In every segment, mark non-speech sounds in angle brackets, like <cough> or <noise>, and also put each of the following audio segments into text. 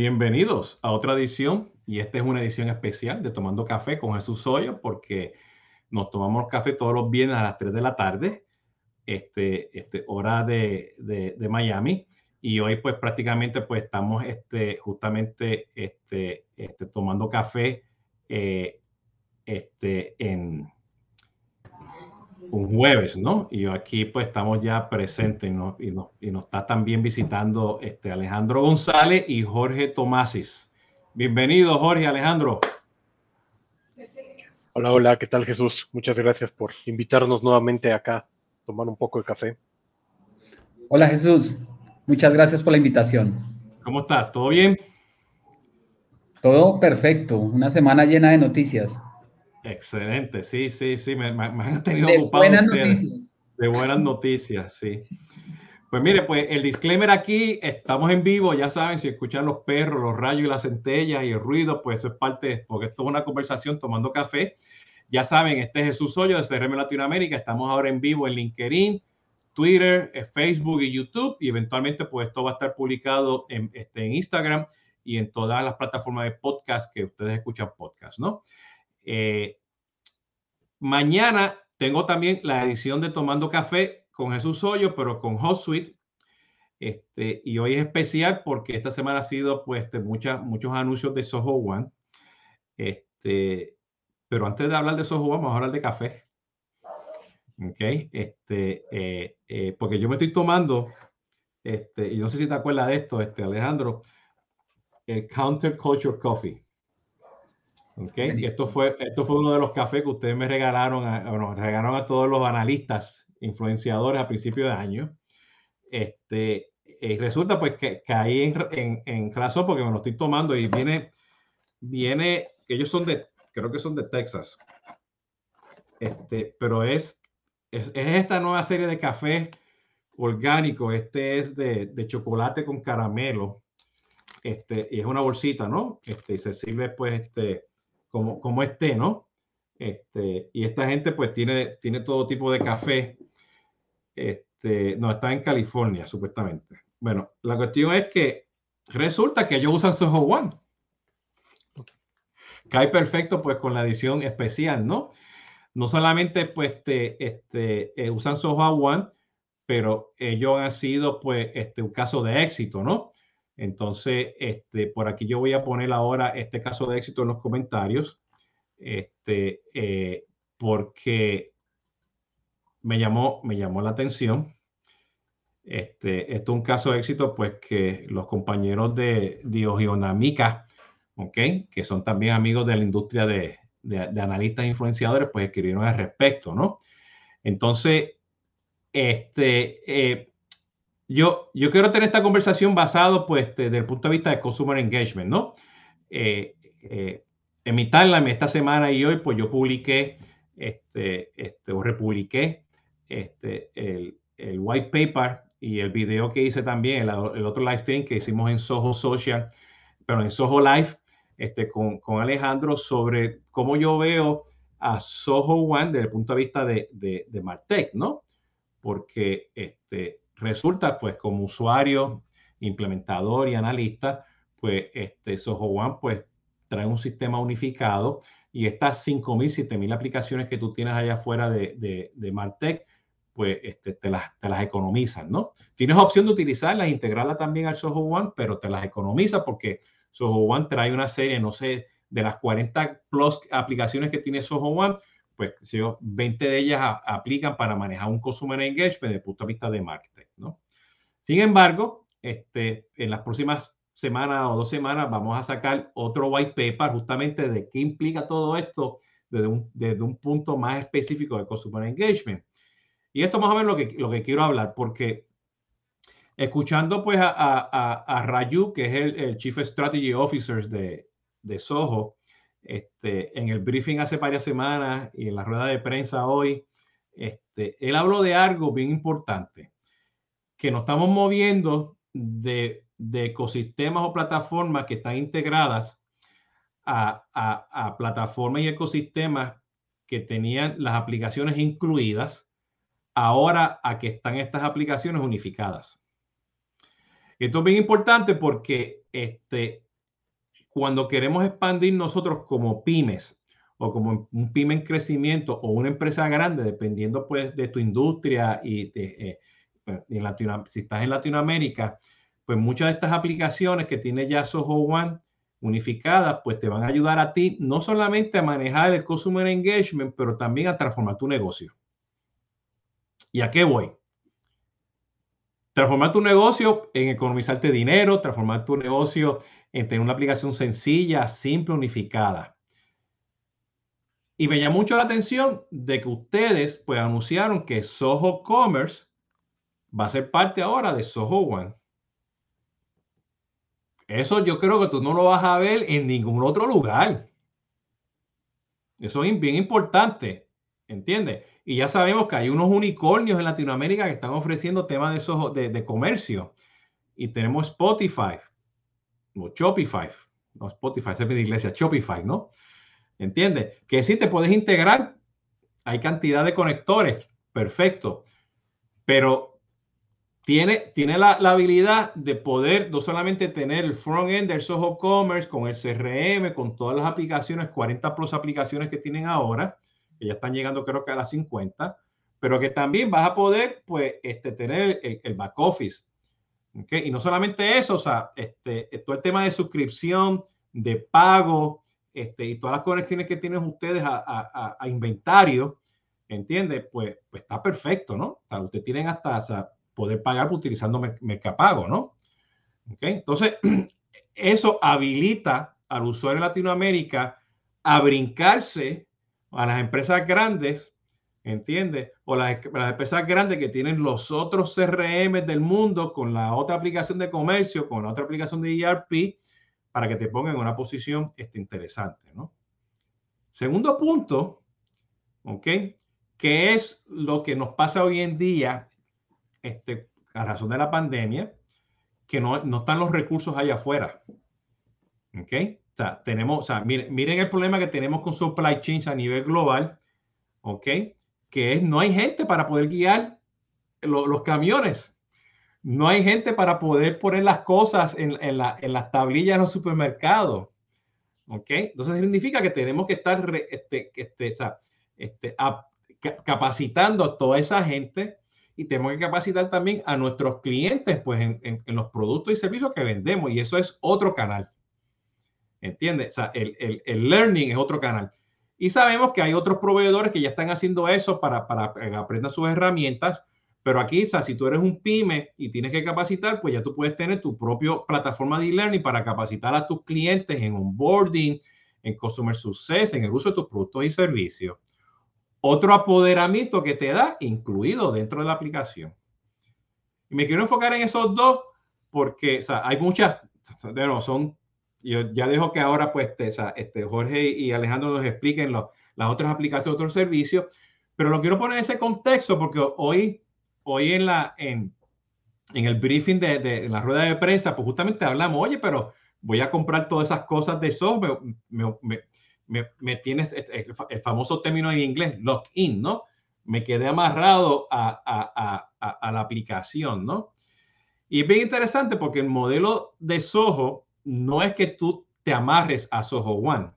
bienvenidos a otra edición y esta es una edición especial de Tomando Café con Jesús Soyo porque nos tomamos café todos los viernes a las 3 de la tarde, este, este, hora de, de, Miami. Y hoy pues prácticamente pues estamos este, justamente este, este, tomando café eh, este, en un jueves, ¿no? Y aquí pues estamos ya presentes y, y, y nos está también visitando este Alejandro González y Jorge Tomasis. Bienvenido, Jorge Alejandro. Hola, hola, ¿qué tal Jesús? Muchas gracias por invitarnos nuevamente acá a tomar un poco de café. Hola Jesús, muchas gracias por la invitación. ¿Cómo estás? ¿Todo bien? Todo perfecto, una semana llena de noticias. Excelente, sí, sí, sí, me, han tenido de Buenas noticias. De buenas noticias, sí. Pues mire, pues el disclaimer aquí, estamos en vivo, ya saben, si escuchan los perros, los rayos y las centellas y el ruido, pues eso es parte, porque esto es una conversación tomando café. Ya saben, este es Jesús Hoyo de CRM Latinoamérica, estamos ahora en vivo en LinkedIn, Twitter, eh, Facebook y YouTube, y eventualmente pues esto va a estar publicado en, este, en Instagram y en todas las plataformas de podcast que ustedes escuchan podcast, ¿no? Eh, mañana tengo también la edición de Tomando Café con Jesús Hoyo, pero con HotSuite. Este, y hoy es especial porque esta semana ha sido pues muchas, muchos anuncios de Soho One. Este, pero antes de hablar de Soho One, vamos a hablar de café. Ok, este, eh, eh, porque yo me estoy tomando, este, y no sé si te acuerdas de esto, este, Alejandro, el Counter Culture Coffee. Okay. esto fue, esto fue uno de los cafés que ustedes me regalaron, a, bueno, regalaron a todos los analistas, influenciadores a principio de año. Este, y resulta pues que caí en, en, en, razón porque me lo estoy tomando y viene, viene, ellos son de, creo que son de Texas. Este, pero es, es, es esta nueva serie de café orgánico. Este es de, de chocolate con caramelo. Este, y es una bolsita, ¿no? Este, y se sirve pues este, como, como esté, ¿no? Este, y esta gente pues tiene, tiene todo tipo de café. Este, no, está en California, supuestamente. Bueno, la cuestión es que resulta que ellos usan Soho One. Cae perfecto pues con la edición especial, ¿no? No solamente pues este, este, eh, usan Soho One, pero ellos han sido pues este, un caso de éxito, ¿no? Entonces, este, por aquí yo voy a poner ahora este caso de éxito en los comentarios, este, eh, porque me llamó, me llamó la atención. Este, esto es un caso de éxito, pues que los compañeros de Diogionamica, ¿ok? que son también amigos de la industria de, de, analistas influenciadores, pues escribieron al respecto, ¿no? Entonces, este, eh, yo, yo quiero tener esta conversación basado, pues, desde el punto de vista de consumer engagement, ¿no? Eh, eh, en mi timeline esta semana y hoy, pues yo publiqué, este, este, o republiqué este, el, el white paper y el video que hice también, el, el, otro live stream que hicimos en Soho Social, pero en Soho Live, este, con, con Alejandro, sobre cómo yo veo a Soho One desde el punto de vista de, de, de Martech, ¿no? Porque este, resulta, pues, como usuario, implementador y analista, pues, este Soho One, pues, trae un sistema unificado y estas 5.000, 7.000 aplicaciones que tú tienes allá afuera de, de, de Martech, pues este, te, las, te las economizan, ¿no? Tienes opción de utilizarlas, integrarlas también al Soho One, pero te las economiza porque Soho One trae una serie, no sé, de las 40 plus aplicaciones que tiene Soho One, pues 20 de ellas aplican para manejar un consumer engagement desde el punto de vista de marketing. Sin embargo, este, en las próximas semanas o dos semanas vamos a sacar otro white paper justamente de qué implica todo esto desde un, desde un punto más específico de consumer engagement. Y esto más o menos lo que, lo que quiero hablar, porque escuchando pues a, a, a Raju, que es el, el, Chief Strategy Officer de, de Soho, este, en el briefing hace varias semanas y en la rueda de prensa hoy, este, él habló de algo bien importante, que nos estamos moviendo de, de ecosistemas o plataformas que están integradas a, a, plataformas y ecosistemas que tenían las aplicaciones incluidas, ahora a que están estas aplicaciones unificadas. Esto es bien importante porque este, cuando queremos expandir nosotros como pymes o como un pyme en crecimiento o una empresa grande, dependiendo pues de tu industria y de, eh, en si estás en Latinoamérica, pues muchas de estas aplicaciones que tiene ya Soho One unificadas, pues te van a ayudar a ti no solamente a manejar el Customer Engagement, pero también a transformar tu negocio. ¿Y a qué voy? Transformar tu negocio en economizarte dinero, transformar tu negocio en tener una aplicación sencilla, simple, unificada. Y me llamó mucho la atención de que ustedes pues anunciaron que Soho Commerce va a ser parte ahora de Soho One. Eso yo creo que tú no lo vas a ver en ningún otro lugar. Eso es bien importante, ¿entiendes? Y ya sabemos que hay unos unicornios en Latinoamérica que están ofreciendo temas de, de, comercio. Y tenemos Spotify, o Shopify, no Spotify, es de iglesia, Shopify, ¿no? ¿Entiendes? Que sí te puedes integrar, hay cantidad de conectores, perfecto, pero tiene, tiene la, habilidad de poder no solamente tener el front-end del Soho Commerce con el CRM, con todas las aplicaciones, 40 plus aplicaciones que tienen ahora, que ya están llegando creo que a las 50, pero que también vas a poder pues este, tener el, back office. ¿okay? Y no solamente eso, o sea, este, todo el tema de suscripción, de pago, este, y todas las conexiones que tienen ustedes a, a, a inventario, ¿entiendes? Pues, pues está perfecto, ¿no? O sea, ustedes tienen hasta poder pagar utilizando Mercapago, ¿no? ¿Okay? Entonces, <clears throat> eso habilita al usuario de Latinoamérica a brincarse a las empresas grandes, ¿entiendes? O las, las, empresas grandes que tienen los otros CRM del mundo con la otra aplicación de comercio, con la otra aplicación de ERP, para que te pongan en una posición este, interesante, ¿no? Segundo punto, ¿ok? ¿Qué es lo que nos pasa hoy en día este, a razón de la pandemia? Que no, no están los recursos allá afuera. ¿Ok? O sea, tenemos, o sea, miren, miren, el problema que tenemos con supply chains a nivel global, ¿ok? Que es, no hay gente para poder guiar los camiones no hay gente para poder poner las cosas en, las tablillas en los supermercados. ¿Ok? Entonces significa que tenemos que estar este, este, este, capacitando a toda esa gente y tenemos que capacitar también a nuestros clientes pues, en, los productos y servicios que vendemos. Y eso es otro canal. ¿Entiendes? O sea, el, learning es otro canal. Y sabemos que hay otros proveedores que ya están haciendo eso para, para que aprendan sus herramientas pero aquí, o sea, si tú eres un pyme y tienes que capacitar, pues ya tú puedes tener tu propia plataforma de e-learning para capacitar a tus clientes en onboarding, en customer success, en el uso de tus productos y servicios. Otro apoderamiento que te da incluido dentro de la aplicación. Y me quiero enfocar en esos dos porque o sea, hay muchas, no, son, yo ya dejo que ahora pues este, este Jorge y Alejandro nos expliquen las otras aplicaciones, otros servicios, pero lo quiero poner en ese contexto porque hoy hoy en, la, en, en el briefing de, de la rueda de prensa, pues justamente hablamos, oye, pero voy a comprar todas esas cosas de software, me, me, me, me tienes el, famoso término en inglés, lock-in, ¿no? Me quedé amarrado a, a, a, la aplicación, ¿no? Y es bien interesante porque el modelo de Soho no es que tú te amarres a Soho One,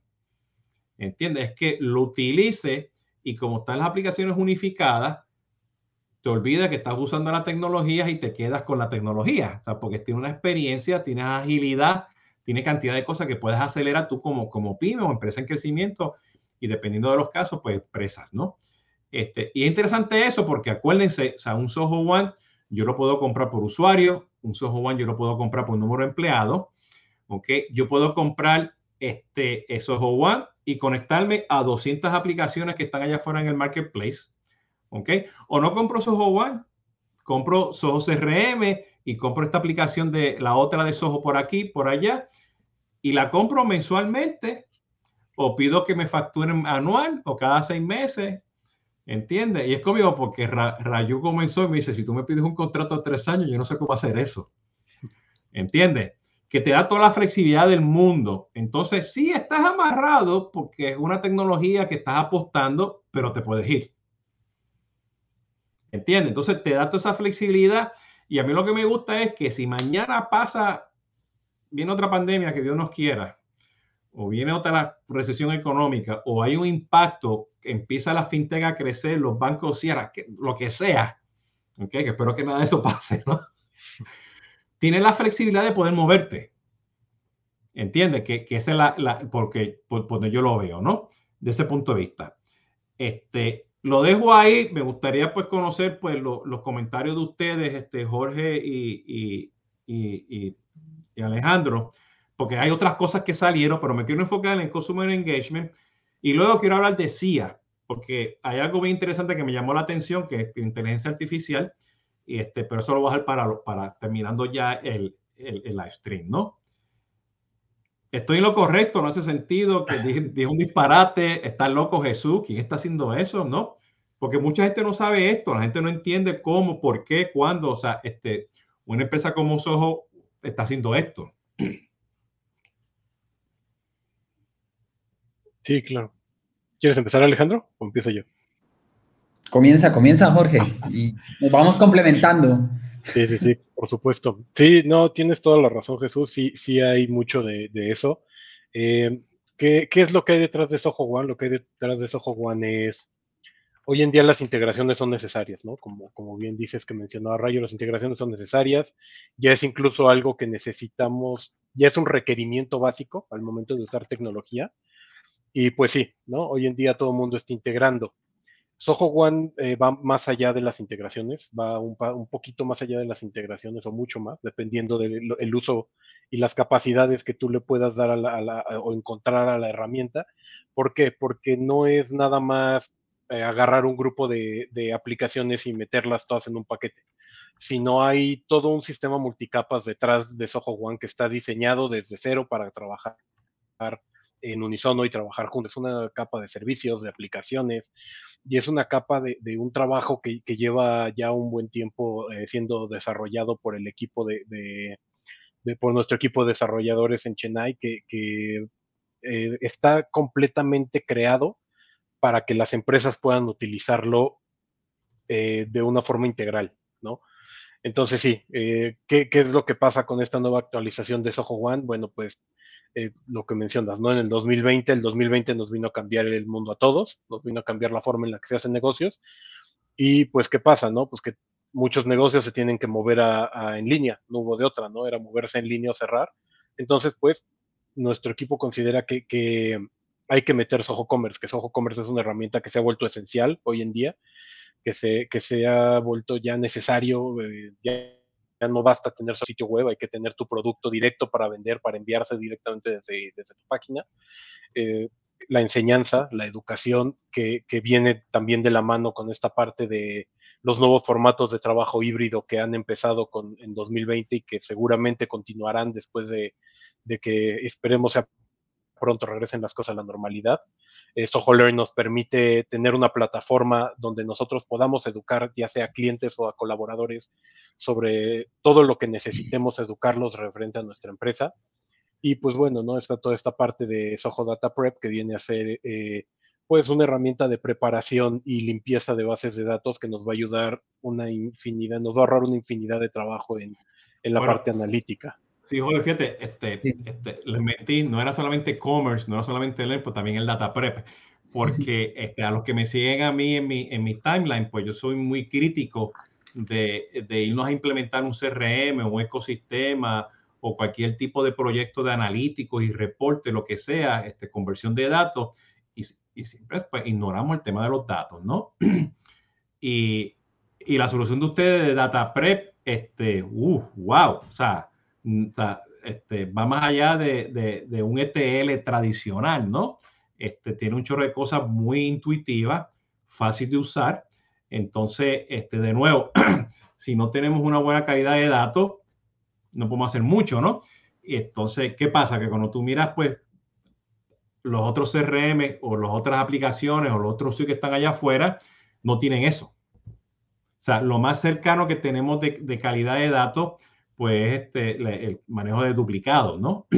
¿entiendes? Es que lo utilice y como están las aplicaciones unificadas, te olvidas que estás usando la tecnología y te quedas con la tecnología, o sea, porque tiene una experiencia, tienes agilidad, tiene cantidad de cosas que puedes acelerar tú como, como pyme o empresa en crecimiento y dependiendo de los casos, pues empresas, ¿no? Este, y es interesante eso porque acuérdense, o sea, un Soho One yo lo puedo comprar por usuario, un Soho One yo lo puedo comprar por número de empleado, ¿ok? Yo puedo comprar este Soho One y conectarme a 200 aplicaciones que están allá afuera en el marketplace ¿ok? O no compro Soho One, compro Soho CRM y compro esta aplicación de la otra de Soho por aquí, por allá, y la compro mensualmente o pido que me facturen anual o cada seis meses, ¿entiendes? Y es conmigo porque Rayu comenzó y me dice, si tú me pides un contrato de tres años, yo no sé cómo hacer eso, ¿entiendes? Que te da toda la flexibilidad del mundo. Entonces, sí estás amarrado porque es una tecnología que estás apostando, pero te puedes ir. ¿Entiendes? Entonces te da toda esa flexibilidad y a mí lo que me gusta es que si mañana pasa, viene otra pandemia que Dios nos quiera, o viene otra recesión económica, o hay un impacto, empieza la fintech a crecer, los bancos cierran, lo que sea, okay, que espero que nada de eso pase, ¿no? <laughs> Tienes la flexibilidad de poder moverte. ¿Entiendes? Que, que esa es la, la porque por, donde yo lo veo, ¿no? De ese punto de vista. Este, lo dejo ahí. Me gustaría pues conocer pues los comentarios de ustedes, este, Jorge y, y, y, y Alejandro porque hay otras cosas que salieron, pero me quiero enfocar en Consumer Engagement. Y luego quiero hablar de CIA, porque hay algo muy interesante que me llamó la atención, que es inteligencia artificial, y este, pero eso lo voy a dejar para, para terminando ya el, el, live stream, ¿no? Estoy en lo correcto, no hace sentido que dije, <laughs> un disparate, está loco Jesús, ¿quién está haciendo eso? ¿No? Porque mucha gente no sabe esto, la gente no entiende cómo, por qué, cuándo, o sea, este, una empresa como Soho está haciendo esto. Sí, claro. ¿Quieres empezar, Alejandro, o empiezo yo? Comienza, comienza, Jorge, y nos vamos complementando. Sí, sí, sí, por supuesto. Sí, no, tienes toda la razón, Jesús. Sí, sí hay mucho de, eso. Eh, ¿qué, es lo que hay detrás de Soho One? Lo que hay detrás de Soho One es, hoy en día las integraciones son necesarias, ¿no? Como, como bien dices que mencionaba Rayo, las integraciones son necesarias. Ya es incluso algo que necesitamos, ya es un requerimiento básico al momento de usar tecnología. Y pues sí, ¿no? Hoy en día todo el mundo está integrando. Soho One eh, va más allá de las integraciones, va un, poquito más allá de las integraciones o mucho más, dependiendo del uso y las capacidades que tú le puedas dar a la, o encontrar a la herramienta. ¿Por qué? Porque no es nada más eh, agarrar un grupo de, de, aplicaciones y meterlas todas en un paquete, sino hay todo un sistema multicapas detrás de Soho One que está diseñado desde cero para trabajar en unisono y trabajar juntos. Es una capa de servicios, de aplicaciones, y es una capa de, un trabajo que, lleva ya un buen tiempo eh, siendo desarrollado por el equipo de, por nuestro equipo de desarrolladores en Chennai, que, eh, está completamente creado para que las empresas puedan utilizarlo eh, de una forma integral, ¿no? Entonces, sí, ¿qué, ¿qué, es lo que pasa con esta nueva actualización de Soho One? Bueno, pues eh, lo que mencionas, ¿no? En el 2020, el 2020 nos vino a cambiar el mundo a todos, nos vino a cambiar la forma en la que se hacen negocios. Y pues, ¿qué pasa, no? Pues que muchos negocios se tienen que mover a, en línea, no hubo de otra, ¿no? Era moverse en línea o cerrar. Entonces, pues, nuestro equipo considera que, que hay que meter Soho Commerce, que Soho Commerce es una herramienta que se ha vuelto esencial hoy en día, que se, que se ha vuelto ya necesario, eh, ya no basta tener su sitio web, hay que tener tu producto directo para vender, para enviarse directamente desde, desde tu página. Eh, la enseñanza, la educación que, que, viene también de la mano con esta parte de los nuevos formatos de trabajo híbrido que han empezado en 2020 y que seguramente continuarán después de, de que esperemos sea pronto regresen las cosas a la normalidad. Soho Learn nos permite tener una plataforma donde nosotros podamos educar ya sea a clientes o a colaboradores sobre todo lo que necesitemos educarlos referente a nuestra empresa. Y pues bueno, ¿no? Está toda esta parte de Soho Data Prep que viene a ser eh, pues una herramienta de preparación y limpieza de bases de datos que nos va a ayudar una infinidad, nos va a ahorrar una infinidad de trabajo en, en la parte analítica. Sí, Jorge, fíjate, este, este, les metí, no era solamente commerce, no era solamente leer, pues también el data prep, <laughs> porque este, a los que me siguen a mí en mi, en mi timeline, pues yo soy muy crítico de, de irnos a implementar un CRM o un ecosistema o cualquier tipo de proyecto de analíticos y reporte, lo que sea, este, conversión de datos, y, y siempre pues, ignoramos el tema de los datos, ¿no? <clears throat> y, y la solución de ustedes de data prep, este, uff, wow, o sea, Mm, este, va más allá de, de, un ETL tradicional, ¿no? Este, tiene un chorro de cosas muy intuitivas, fácil de usar. Entonces, este, de nuevo, <clears throat> si no tenemos una buena calidad de datos, no podemos hacer mucho, ¿no? Y entonces, ¿qué pasa? Que cuando tú miras, pues, los otros CRM o las otras aplicaciones o los otros que están allá afuera, no tienen eso. O sea, lo más cercano que tenemos de, de calidad de datos pues este, el manejo de duplicados, ¿no? <clears throat>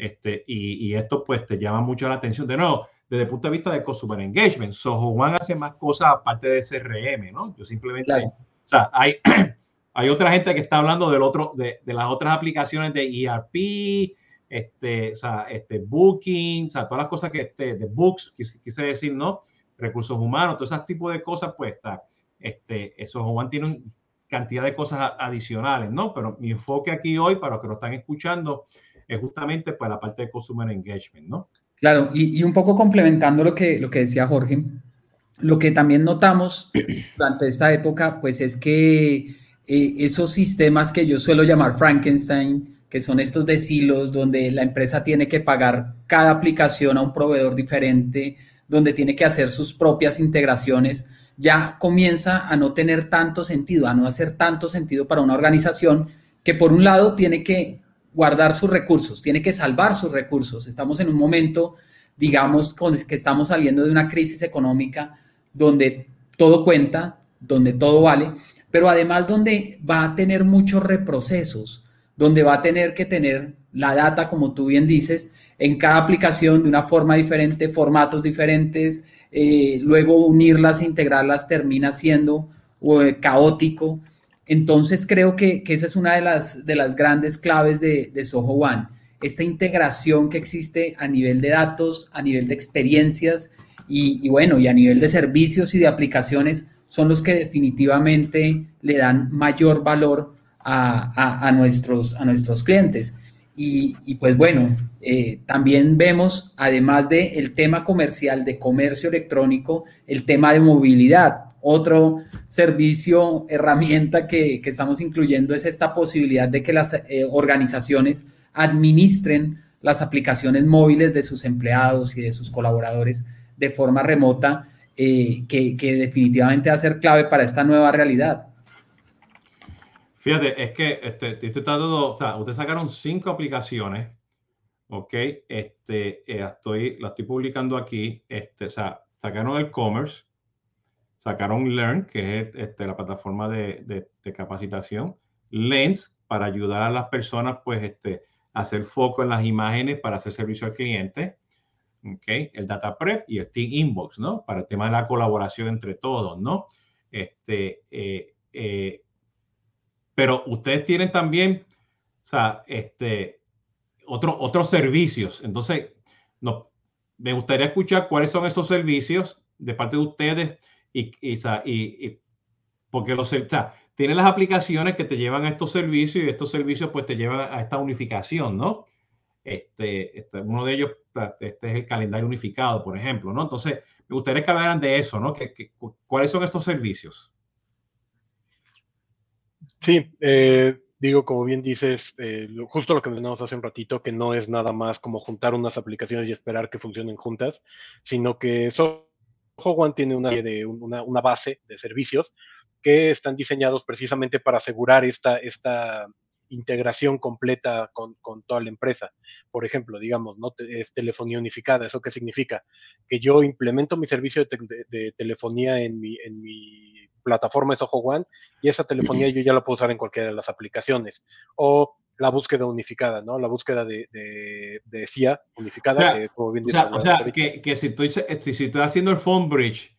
Este, y, esto pues te llama mucho la atención. De nuevo, desde el punto de vista de Consumer Engagement, Soho One hace más cosas aparte de CRM, ¿no? Yo simplemente, o sea, hay, <clears throat> hay otra gente que está hablando del otro, de, de las otras aplicaciones de ERP, este, o sea, este, booking, o sea, todas las cosas que, este, de books, quise decir, ¿no? Recursos humanos, todo ese tipo de cosas, pues, está, este, esos Juan tienen cantidad de cosas adicionales, ¿no? Pero mi enfoque aquí hoy, para los que lo están escuchando, es justamente pues la parte de consumer engagement, ¿no? Claro, y, y, un poco complementando lo que, lo que decía Jorge, lo que también notamos <clears throat> durante esta época, pues es que eh, esos sistemas que yo suelo llamar Frankenstein, que son estos de silos donde la empresa tiene que pagar cada aplicación a un proveedor diferente, donde tiene que hacer sus propias integraciones, ya comienza a no tener tanto sentido, a no hacer tanto sentido para una organización que por un lado tiene que guardar sus recursos, tiene que salvar sus recursos. Estamos en un momento, digamos, que estamos saliendo de una crisis económica donde todo cuenta, donde todo vale, pero además donde va a tener muchos reprocesos, donde va a tener que tener la data, como tú bien dices, en cada aplicación de una forma diferente, formatos diferentes, eh, luego unirlas integrarlas termina siendo eh, caótico. Entonces creo que, esa es una de las, de las grandes claves de, Soho One, esta integración que existe a nivel de datos, a nivel de experiencias y, bueno, y a nivel de servicios y de aplicaciones son los que definitivamente le dan mayor valor a, nuestros, a nuestros clientes. Y, pues bueno, eh, también vemos, además del el tema comercial de comercio electrónico, el tema de movilidad. Otro servicio, herramienta que, estamos incluyendo es esta posibilidad de que las eh, organizaciones administren las aplicaciones móviles de sus empleados y de sus colaboradores de forma remota, eh, que, que definitivamente va a ser clave para esta nueva realidad. Fíjate, es que este, estoy tratando, o sea, ustedes sacaron cinco aplicaciones, ¿ok? Este, eh, estoy, la estoy publicando aquí, este, o sea, sacaron el commerce, sacaron Learn, que es este, la plataforma de, de, de, capacitación, Lens, para ayudar a las personas, pues, este, a hacer foco en las imágenes para hacer servicio al cliente, ¿ok? El Data Prep y el Team Inbox, ¿no? Para el tema de la colaboración entre todos, ¿no? Este, eh, eh, pero ustedes tienen también, o sea, este, otro, otros servicios. Entonces, me gustaría escuchar cuáles son esos servicios de parte de ustedes y, y, porque los, o sea, tienen las aplicaciones que te llevan a estos servicios y estos servicios pues te llevan a esta unificación, ¿no? Este, este, uno de ellos, este es el calendario unificado, por ejemplo, ¿no? Entonces, me gustaría que hablaran de eso, ¿no? cuáles son estos servicios? Sí, eh, digo, como bien dices, eh, justo lo que mencionamos hace un ratito, que no es nada más como juntar unas aplicaciones y esperar que funcionen juntas, sino que Soho One tiene una, de, una, base de servicios que están diseñados precisamente para asegurar esta, esta integración completa con, toda la empresa. Por ejemplo, digamos, ¿no? es telefonía unificada. ¿Eso qué significa? Que yo implemento mi servicio de, de, telefonía en mi, en mi plataforma de Soho One y esa telefonía yo ya la puedo usar en cualquiera de las aplicaciones. O la búsqueda unificada, ¿no? La búsqueda de, de, de CIA unificada. O sea, o sea, que, que, si, estoy, si estoy haciendo el phone bridge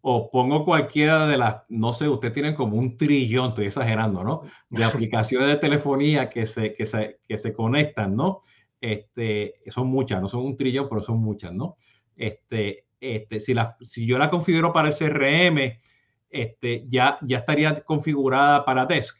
o pongo cualquiera de las, no sé, usted tiene como un trillón, estoy exagerando, ¿no? De aplicaciones de telefonía que se, que se, que se conectan, ¿no? Este, son muchas, no son un trillón, pero son muchas, ¿no? Este, este, si, la, si yo la configuro para el CRM, este, ya, ya estaría configurada para Desk.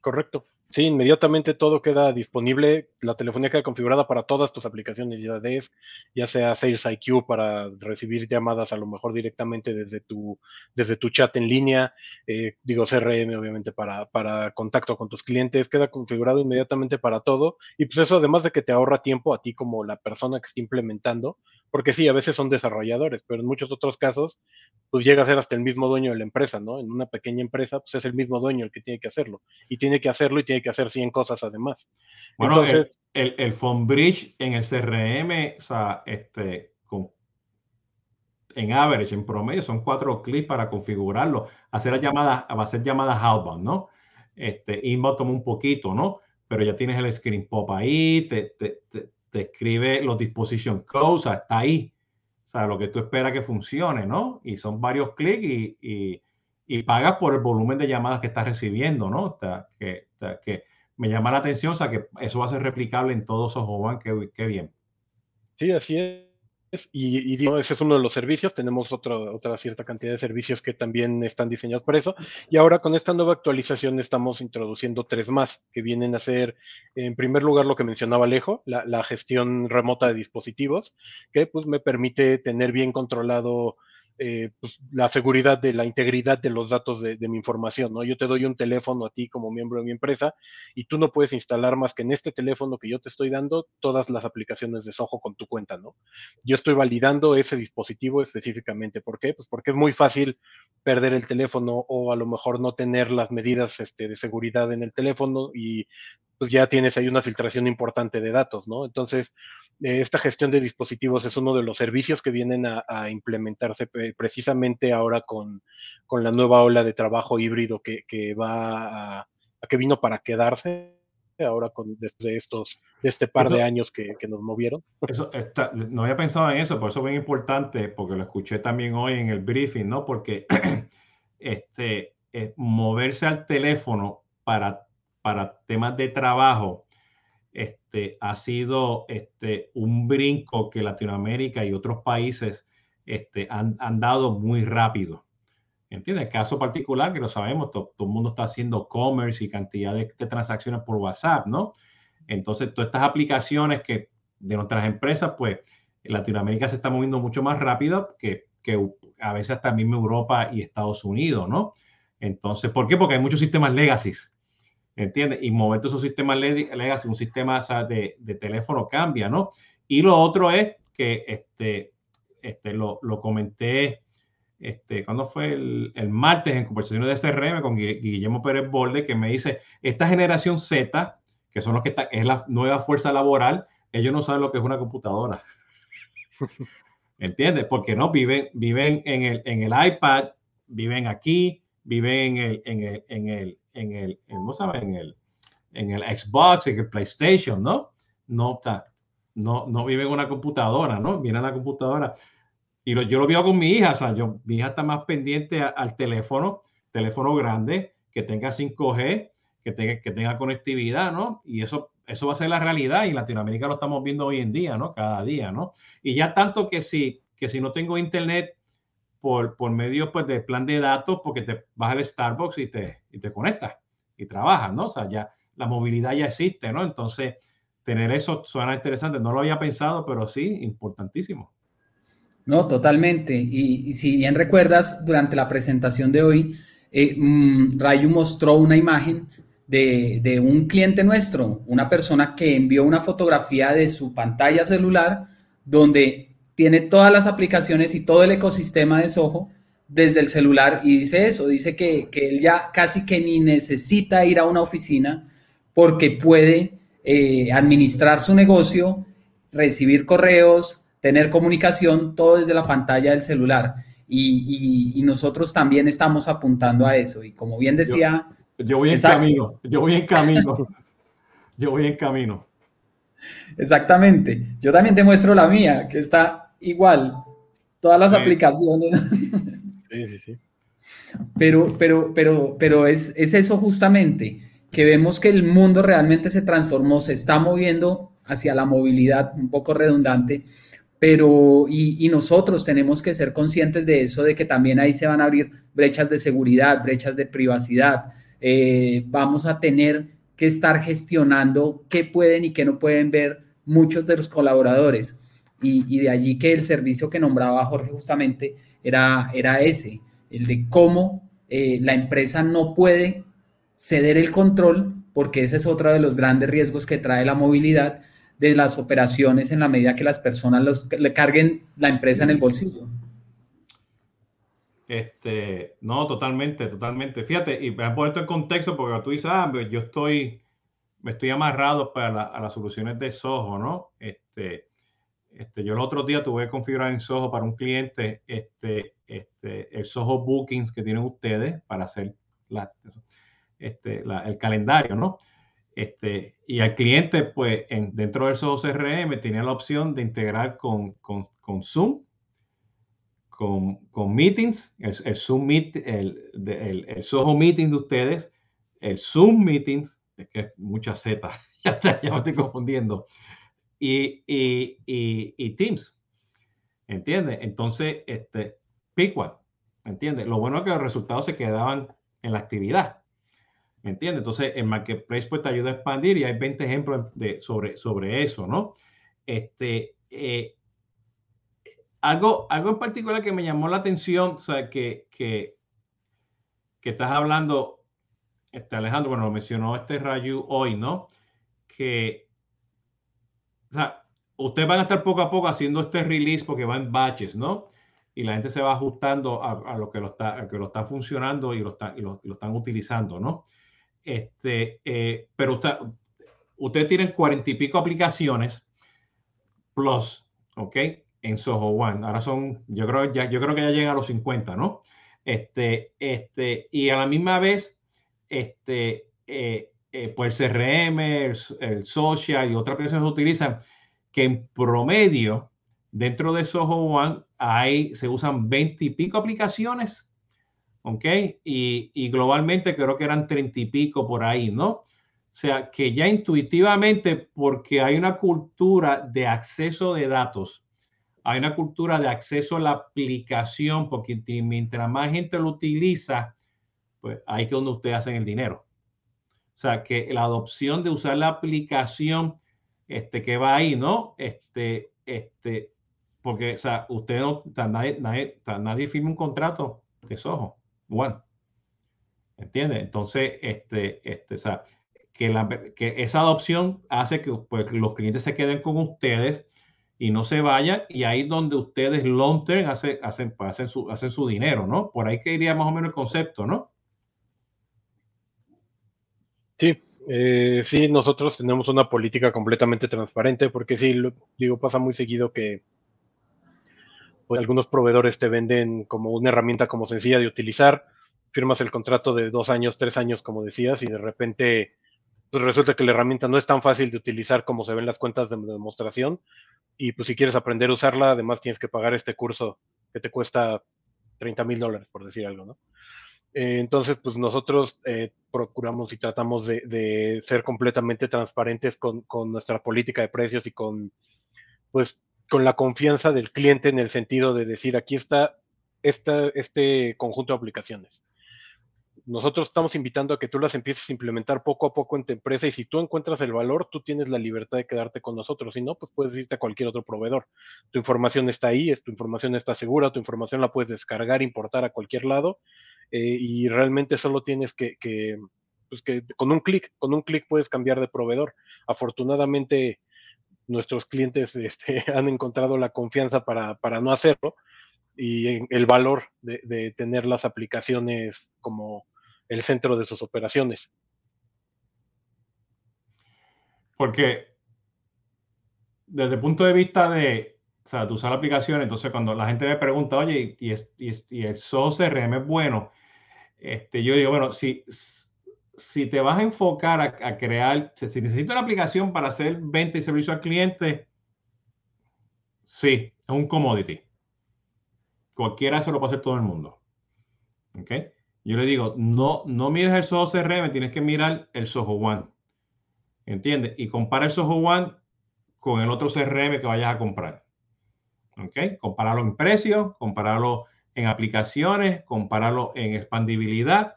Correcto. Sí, inmediatamente todo queda disponible. La telefonía queda configurada para todas tus aplicaciones ya Desk, ya sea Sales IQ para recibir llamadas a lo mejor directamente desde tu, desde tu chat en línea, eh, digo CRM obviamente para, para contacto con tus clientes, queda configurado inmediatamente para todo. Y pues eso además de que te ahorra tiempo a ti como la persona que está implementando, porque sí, a veces son desarrolladores, pero en muchos otros casos, pues llega a ser hasta el mismo dueño de la empresa, ¿no? En una pequeña empresa, pues es el mismo dueño el que tiene que hacerlo. Y tiene que hacerlo y tiene que hacer 100 cosas además. Bueno, Entonces, el, el, phone bridge en el CRM, o sea, este, con, en average, en promedio, son cuatro clics para configurarlo. Hacer las llamadas, hacer llamadas outbound, ¿no? Este, inbound toma un poquito, ¿no? Pero ya tienes el screen pop ahí, te, te, te te escribe los disposition codes, o está ahí. O sea, lo que tú esperas que funcione, ¿no? Y son varios clics y, y, pagas por el volumen de llamadas que estás recibiendo, ¿no? O sea, que, que, me llama la atención, o sea, que eso va a ser replicable en todos esos One, qué, qué bien. Sí, así es. Y, y ese es uno de los servicios. Tenemos otra, otra cierta cantidad de servicios que también están diseñados para eso. Y ahora con esta nueva actualización estamos introduciendo tres más que vienen a ser, en primer lugar, lo que mencionaba Alejo, la, la gestión remota de dispositivos, que pues me permite tener bien controlado eh, pues, la seguridad de la integridad de los datos de, mi información, ¿no? Yo te doy un teléfono a ti como miembro de mi empresa y tú no puedes instalar más que en este teléfono que yo te estoy dando todas las aplicaciones de Soho con tu cuenta, ¿no? Yo estoy validando ese dispositivo específicamente. ¿Por qué? Pues porque es muy fácil perder el teléfono o a lo mejor no tener las medidas este, de seguridad en el teléfono y pues ya tienes ahí una filtración importante de datos, ¿no? Entonces, eh, esta gestión de dispositivos es uno de los servicios que vienen a, implementarse precisamente ahora con, la nueva ola de trabajo híbrido que, va a, que vino para quedarse ahora con desde estos de este par de años que, nos movieron. Eso no había pensado en eso, por eso es bien importante, porque lo escuché también hoy en el briefing, ¿no? Porque <clears throat> este, eh, moverse al teléfono para para temas de trabajo este, ha sido este, un brinco que Latinoamérica y otros países este, han, dado muy rápido. ¿Entiendes? El caso particular, que lo sabemos, todo, el mundo está haciendo commerce y cantidad de, transacciones por WhatsApp, ¿no? Entonces, todas estas aplicaciones que de nuestras empresas, pues, Latinoamérica se está moviendo mucho más rápido que, que a veces mismo Europa y Estados Unidos, ¿no? Entonces, ¿por qué? Porque hay muchos sistemas legacy ¿entiendes? Y mover esos sistemas legacy, un sistema de, teléfono cambia, ¿no? Y lo otro es que, este, este, lo, lo comenté, este, cuando fue el, el, martes en conversaciones de CRM con Guillermo Pérez Borde, que me dice, esta generación Z, que son los que están, es la nueva fuerza laboral, ellos no saben lo que es una computadora. <laughs> ¿Entiendes? Porque no viven, viven en el, en el iPad, viven aquí, viven en el, en el, en el, en el, ¿cómo En el, en el Xbox, en el PlayStation, ¿no? No, no, no vive en una computadora, ¿no? Viene a la computadora. Y lo, yo lo veo con mi hija, o sea, yo, mi hija está más pendiente al teléfono, teléfono grande, que tenga 5G, que que tenga conectividad, ¿no? Y eso, eso va a ser la realidad y en Latinoamérica lo estamos viendo hoy en día, ¿no? Cada día, ¿no? Y ya tanto que si, que si no tengo internet por, por medio pues, de plan de datos, porque te vas al Starbucks y te, y te conectas y trabajas, ¿no? O sea, ya la movilidad ya existe, ¿no? Entonces, tener eso suena interesante. No lo había pensado, pero sí, importantísimo. No, totalmente. Y, si bien recuerdas, durante la presentación de hoy, eh, mm, Rayu mostró una imagen de, de, un cliente nuestro, una persona que envió una fotografía de su pantalla celular donde tiene todas las aplicaciones y todo el ecosistema de Soho desde el celular y dice eso, dice que, él ya casi que ni necesita ir a una oficina porque puede eh, administrar su negocio, recibir correos, tener comunicación, todo desde la pantalla del celular. Y, nosotros también estamos apuntando a eso. Y como bien decía... Yo, voy en camino, yo voy en camino, yo voy en camino. <laughs> Exactamente. Yo también te muestro la mía, que está igual, todas las aplicaciones. Sí, sí, sí. Pero, pero, pero, pero es, es eso justamente, que vemos que el mundo realmente se transformó, se está moviendo hacia la movilidad, un poco redundante, pero y, y, nosotros tenemos que ser conscientes de eso, de que también ahí se van a abrir brechas de seguridad, brechas de privacidad. Eh, vamos a tener que estar gestionando qué pueden y qué no pueden ver muchos de los colaboradores. Y, de allí que el servicio que nombraba Jorge justamente era, era ese, el de cómo eh, la empresa no puede ceder el control, porque ese es otro de los grandes riesgos que trae la movilidad de las operaciones en la medida que las personas los, le carguen la empresa en el bolsillo. Este, no, totalmente, totalmente. Fíjate, y voy a poner esto en contexto porque tú dices, ah, pues yo estoy, me estoy amarrado para a las soluciones de Soho, ¿no? Este, este, yo el otro día tuve que configurar en Soho para un cliente este, este, el Soho Bookings que tienen ustedes para hacer la, este, el calendario, ¿no? Este, y al cliente, pues, en, dentro del Soho CRM tenía la opción de integrar con, con, con Zoom, con, con, Meetings, el, Zoom Meet, el, el, el, Soho Meeting de ustedes, el Zoom Meetings es que es mucha Z, <laughs> ya, ya, me estoy confundiendo, y, y, y, Teams, ¿entiendes? Entonces, este, one, ¿entiendes? Lo bueno es que los resultados se quedaban en la actividad, ¿entiendes? Entonces, el Marketplace pues te ayuda a expandir y hay 20 ejemplos de, sobre, sobre eso, ¿no? Este, eh, algo, algo en particular que me llamó la atención, o sea, que, que, que estás hablando, este Alejandro, bueno, lo mencionó este Rayu hoy, ¿no? Que, o sea, ustedes van a estar poco a poco haciendo este release porque va en batches, ¿no? Y la gente se va ajustando a, lo que lo está, que lo está funcionando y lo, está, y lo, están utilizando, ¿no? Este, eh, pero usted, ustedes tienen cuarenta y pico aplicaciones plus, ¿ok? En Soho One. Ahora son, yo creo, ya, yo creo que ya llegan a los 50, ¿no? Este, este, y a la misma vez, este, eh, eh, pues CRM, el, social y otras aplicaciones se utilizan, que en promedio, dentro de Soho One, hay, se usan 20 y pico aplicaciones, ¿ok? Y, globalmente creo que eran 30 y pico por ahí, ¿no? O sea, que ya intuitivamente, porque hay una cultura de acceso de datos hay una cultura de acceso a la aplicación, porque mientras más gente lo utiliza, pues ahí que donde ustedes hacen el dinero. O sea, que la adopción de usar la aplicación este, que va ahí, ¿no? Este, este, porque, o sea, usted no, nadie, nadie, nadie firma un contrato de Soho. Bueno, ¿entiende? Entonces, este, este, o sea, que, la, que esa adopción hace que pues, los clientes se queden con ustedes y no se vayan. Y ahí donde ustedes long term hacen, hacen, pues, hacen, su, hacen su dinero, ¿no? Por ahí que iría más o menos el concepto, ¿no? Sí, eh, sí, nosotros tenemos una política completamente transparente porque sí, digo, pasa muy seguido que pues, algunos proveedores te venden como una herramienta como sencilla de utilizar, firmas el contrato de dos años, tres años, como decías, y de repente pues resulta que la herramienta no es tan fácil de utilizar como se ven las cuentas de demostración y pues si quieres aprender a usarla, además tienes que pagar este curso que te cuesta 30 mil dólares, por decir algo, ¿no? Eh, entonces, pues nosotros eh, procuramos y tratamos de, ser completamente transparentes con, nuestra política de precios y con, pues, con la confianza del cliente en el sentido de decir, aquí está este conjunto de aplicaciones nosotros estamos invitando a que tú las empieces a implementar poco a poco en tu empresa y si tú encuentras el valor, tú tienes la libertad de quedarte con nosotros. Si no, pues puedes irte a cualquier otro proveedor. Tu información está ahí, tu información está segura, tu información la puedes descargar, importar a cualquier lado eh, y realmente solo tienes que, pues que con un clic, con un clic puedes cambiar de proveedor. Afortunadamente, nuestros clientes <laughs> este, han encontrado la confianza para, para no hacerlo y el valor de, tener las aplicaciones como el centro de sus operaciones. Porque desde el punto de vista de, o sea, tú usar la aplicación, entonces cuando la gente me pregunta, oye, ¿y, y, y el SOS CRM es bueno? Este, yo digo, bueno, si, si te vas a enfocar a, crear, si necesito una aplicación para hacer venta y servicio al cliente, sí, es un commodity. Cualquiera eso lo puede hacer todo el mundo. ¿Ok? Yo le digo, no, no mires el Soho CRM, tienes que mirar el Soho One. ¿Entiendes? Y compara el Soho One con el otro CRM que vayas a comprar. ¿Ok? Compararlo en precio, compararlo en aplicaciones, compararlo en expandibilidad,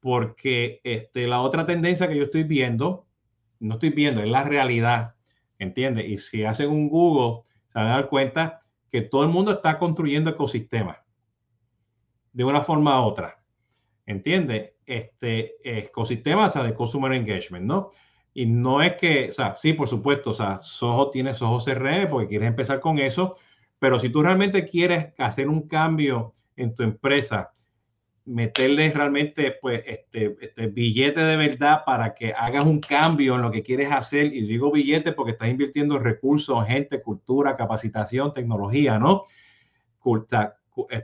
porque este, la otra tendencia que yo estoy viendo, no estoy viendo, es la realidad. ¿Entiendes? Y si hacen un Google, se van a dar cuenta que todo el mundo está construyendo ecosistemas de una forma u otra. ¿entiendes? Este ecosistema, o sea, de Consumer Engagement, ¿no? Y no es que, o sea, sí, por supuesto, o sea, Soho tiene Soho CRM porque quieres empezar con eso, pero si tú realmente quieres hacer un cambio en tu empresa, meterle realmente, pues, este, este billete de verdad para que hagas un cambio en lo que quieres hacer, y digo billete porque estás invirtiendo recursos, gente, cultura, capacitación, tecnología, ¿no? Culta,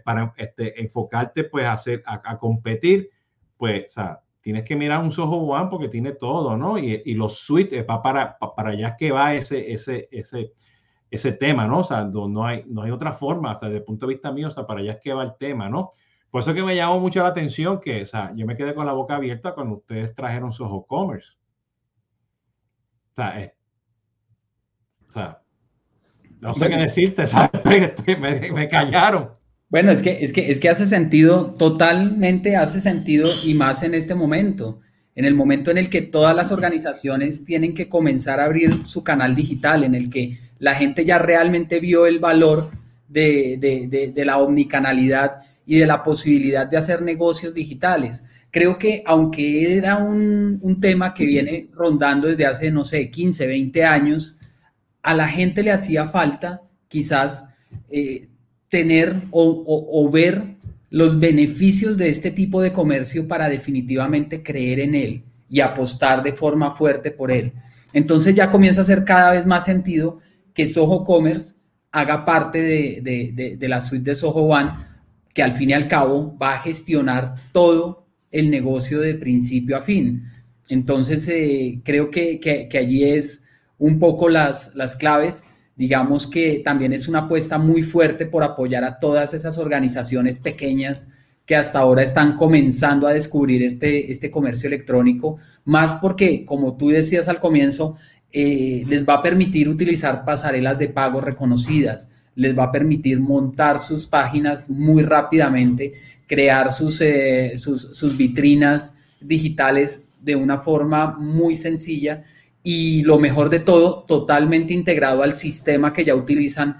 para este, enfocarte pues a, hacer, a, competir, pues, o sea, tienes que mirar un Soho One porque tiene todo, ¿no? Y, y los suites, para, para, para allá que va ese, ese, ese, ese tema, ¿no? O sea, no, hay, no hay otra forma, o sea, desde el punto de vista mío, o sea, para allá es que va el tema, ¿no? Por eso que me llamó mucho la atención que, o sea, yo me quedé con la boca abierta cuando ustedes trajeron Soho Commerce. O sea, o sea no sé qué decirte, <laughs> Me, me, callaron. Bueno, es que, es, que, es que hace sentido, totalmente hace sentido y más en este momento, en el momento en el que todas las organizaciones tienen que comenzar a abrir su canal digital, en el que la gente ya realmente vio el valor de, de, de, la omnicanalidad y de la posibilidad de hacer negocios digitales. Creo que aunque era un, un tema que viene rondando desde hace, no sé, 15, 20 años, a la gente le hacía falta quizás eh, tener o, ver los beneficios de este tipo de comercio para definitivamente creer en él y apostar de forma fuerte por él. Entonces ya comienza a hacer cada vez más sentido que Soho Commerce haga parte de, la suite de Soho One, que al fin y al cabo va a gestionar todo el negocio de principio a fin. Entonces eh, creo que, que allí es un poco las, las claves. Digamos que también es una apuesta muy fuerte por apoyar a todas esas organizaciones pequeñas que hasta ahora están comenzando a descubrir este, este comercio electrónico, más porque, como tú decías al comienzo, eh, les va a permitir utilizar pasarelas de pago reconocidas, les va a permitir montar sus páginas muy rápidamente, crear sus, eh, sus, sus vitrinas digitales de una forma muy sencilla y lo mejor de todo, totalmente integrado al sistema que ya utilizan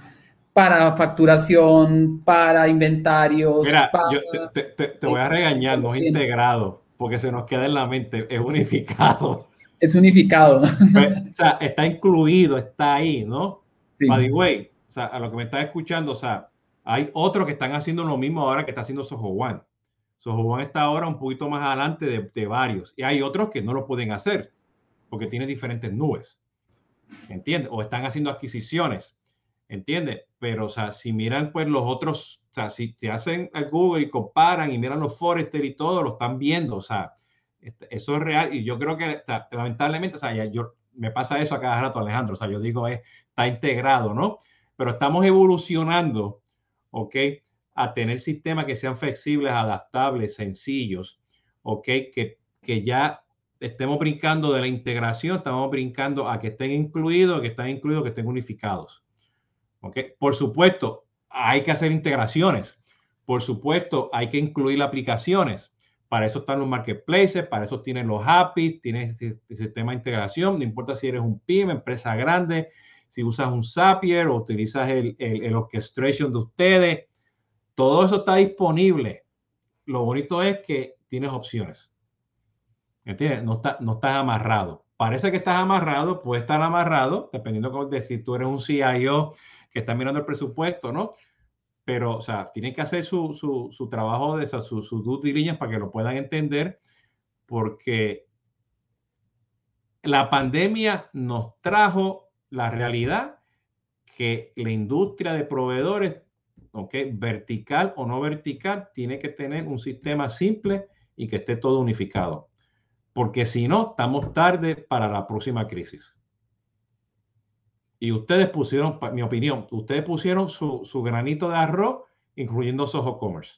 para facturación, para inventarios. Mira, yo te, voy a regañar, no es <laughs> integrado, porque se nos queda en la mente, es unificado. Es unificado. Pues, o sea, está incluido, está ahí, ¿no? By the way, o sea, a lo que me estás escuchando, o sea, hay otros que están haciendo lo mismo ahora que está haciendo Soho One. Soho One está ahora un poquito más adelante de, de varios, y hay otros que no lo pueden hacer porque tiene diferentes nubes. ¿Entiendes? O están haciendo adquisiciones. ¿Entiendes? Pero, o sea, si miran pues los otros, o sea, si te hacen el Google y comparan y miran los Forester y todo, lo están viendo. O sea, eso es real. Y yo creo que lamentablemente, o sea, yo, me pasa eso a cada rato, Alejandro. O sea, yo digo, es, está integrado, ¿no? Pero estamos evolucionando, ¿ok? A tener sistemas que sean flexibles, adaptables, sencillos, ¿ok? Que, que ya estemos brincando de la integración, estamos brincando a que estén incluidos, que estén incluidos, que estén unificados. ¿Ok? Por supuesto, hay que hacer integraciones. Por supuesto, hay que incluir aplicaciones. Para eso están los marketplaces, para eso tienen los APIs, tienes el sistema de integración. No importa si eres un PYME, empresa grande, si usas un Zapier o utilizas el, el, el orchestration de ustedes. Todo eso está disponible. Lo bonito es que tienes opciones. ¿Entiendes? No, está, no estás amarrado. Parece que estás amarrado, puede estar amarrado, dependiendo de si tú eres un CIO que está mirando el presupuesto, ¿no? Pero, o sea, tienen que hacer su, su, su trabajo de su, su para que lo puedan entender, porque la pandemia nos trajo la realidad que la industria de proveedores, ¿ok? Vertical o no vertical, tiene que tener un sistema simple y que esté todo unificado porque si no, estamos tarde para la próxima crisis. Y ustedes pusieron, mi opinión, ustedes pusieron su, granito de arroz, incluyendo Soho Commerce.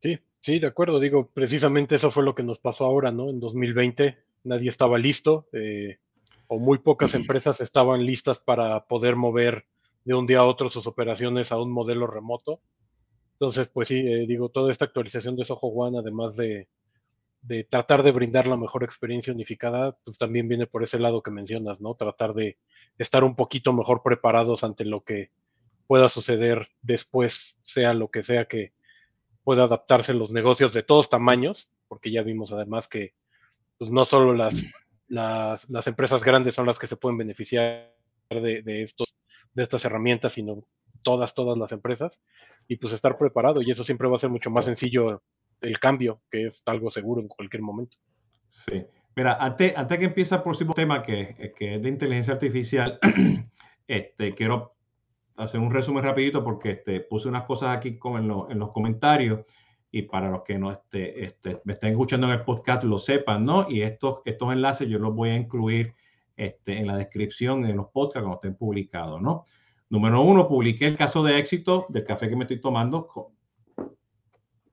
Sí, sí, de acuerdo. Digo, precisamente eso fue lo que nos pasó ahora, ¿no? En 2020 nadie estaba listo, eh, o muy pocas empresas estaban listas para poder mover de un día a otro sus operaciones a un modelo remoto. Entonces, pues sí, eh, digo, toda esta actualización de Soho One, además de, tratar de brindar la mejor experiencia unificada, pues también viene por ese lado que mencionas, ¿no? Tratar de estar un poquito mejor preparados ante lo que pueda suceder después, sea lo que sea que pueda adaptarse los negocios de todos tamaños, porque ya vimos además que pues, no solo las, las, empresas grandes son las que se pueden beneficiar de, de, estos, de estas herramientas, sino todas, todas las empresas y pues estar preparado y eso siempre va a ser mucho más sencillo el cambio, que es algo seguro en cualquier momento. Sí. Mira, antes, antes que empiece el próximo tema que, que es de inteligencia artificial, <clears throat> este, quiero hacer un resumen rapidito porque este, puse unas cosas aquí como en, en, los comentarios y para los que no este, este, me estén escuchando en el podcast lo sepan, ¿no? Y estos, estos enlaces yo los voy a incluir este, en la descripción de los podcasts cuando estén publicados, ¿no? Número uno, publiqué el caso de éxito del café que me estoy tomando.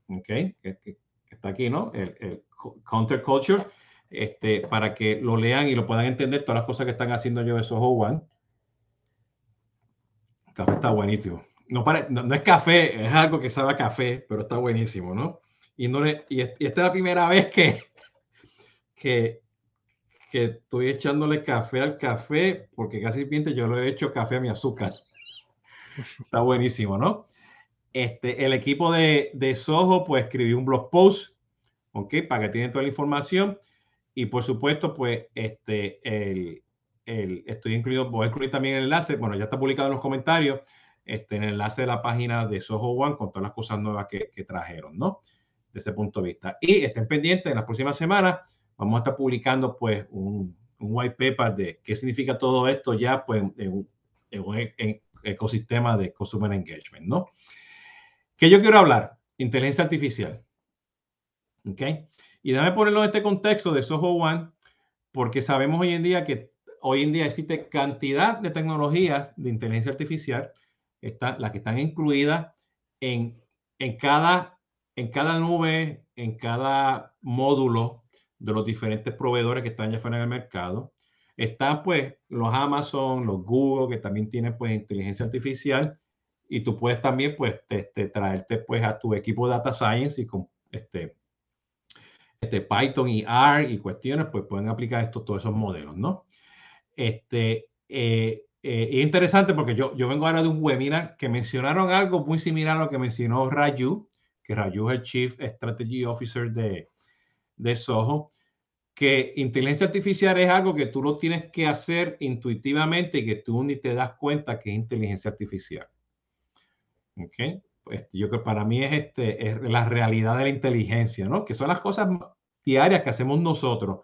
Ok, que, está aquí, ¿no? El, Counterculture. este, para que lo lean y lo puedan entender todas las cosas que están haciendo yo de Soho One. El café está buenísimo. No, no, es café, es algo que sabe a café, pero está buenísimo, ¿no? Y, no le, y, esta es la primera vez que, que, que estoy echándole café al café, porque casi siempre yo lo he hecho café a mi azúcar. Está buenísimo, ¿no? Este, el equipo de, de Soho pues escribió un blog post, ¿ok? Para que tienen toda la información. Y por supuesto, pues este, el, el, estoy incluido, voy a incluir también el enlace, bueno, ya está publicado en los comentarios, este, en el enlace de la página de Soho One con todas las cosas nuevas que, que trajeron, ¿no? De ese punto de vista. Y estén pendientes, en las próximas semanas vamos a estar publicando pues un, un white paper de qué significa todo esto ya pues en, un ecosistema de consumer engagement, ¿no? ¿Qué yo quiero hablar? Inteligencia artificial. ¿Ok? Y déjame ponerlo en este contexto de Soho One, porque sabemos hoy en día que hoy en día existe cantidad de tecnologías de inteligencia artificial, está, las que están incluidas en, en, cada, en cada nube, en cada módulo de los diferentes proveedores que están ya fuera en el mercado. Están pues los Amazon, los Google, que también tienen pues inteligencia artificial y tú puedes también pues te, traerte pues a tu equipo de data science y con este, este Python y R y cuestiones pues pueden aplicar estos, todos esos modelos, ¿no? Este, eh, eh, es interesante porque yo, yo vengo ahora de un webinar que mencionaron algo muy similar a lo que mencionó Raju, que Raju es el Chief Strategy Officer de, de Soho, que inteligencia artificial es algo que tú lo tienes que hacer intuitivamente y que tú ni te das cuenta que es inteligencia artificial. ¿Ok? Pues yo creo que para mí es, este, es la realidad de la inteligencia, ¿no? Que son las cosas diarias que hacemos nosotros.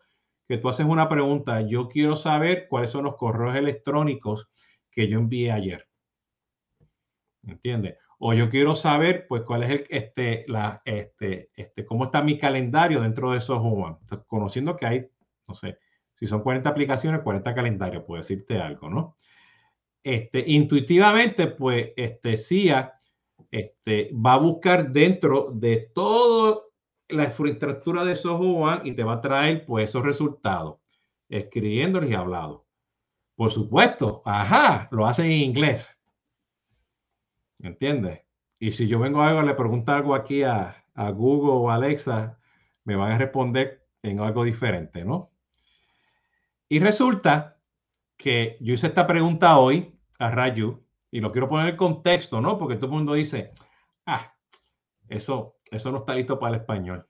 Que tú haces una pregunta, yo quiero saber cuáles son los correos electrónicos que yo envié ayer. ¿Entiendes? O yo quiero saber, pues, cuál es el, este, la, este, este, cómo está mi calendario dentro de esos One. Conociendo que hay, no sé, si son 40 aplicaciones, 40 calendarios, puedo decirte algo, ¿no? Este, intuitivamente, pues, este, CIA este, va a buscar dentro de toda la infraestructura de Soho One y te va a traer pues esos resultados, escribiéndolos y hablado. Por supuesto, ajá, lo hacen en inglés. ¿Entiendes? Y si yo vengo a algo, le pregunto algo aquí a, a Google o Alexa, me van a responder en algo diferente, ¿no? Y resulta que yo hice esta pregunta hoy a Rayu y lo quiero poner en contexto, ¿no? Porque todo el mundo dice, ah, eso, eso no está listo para el español.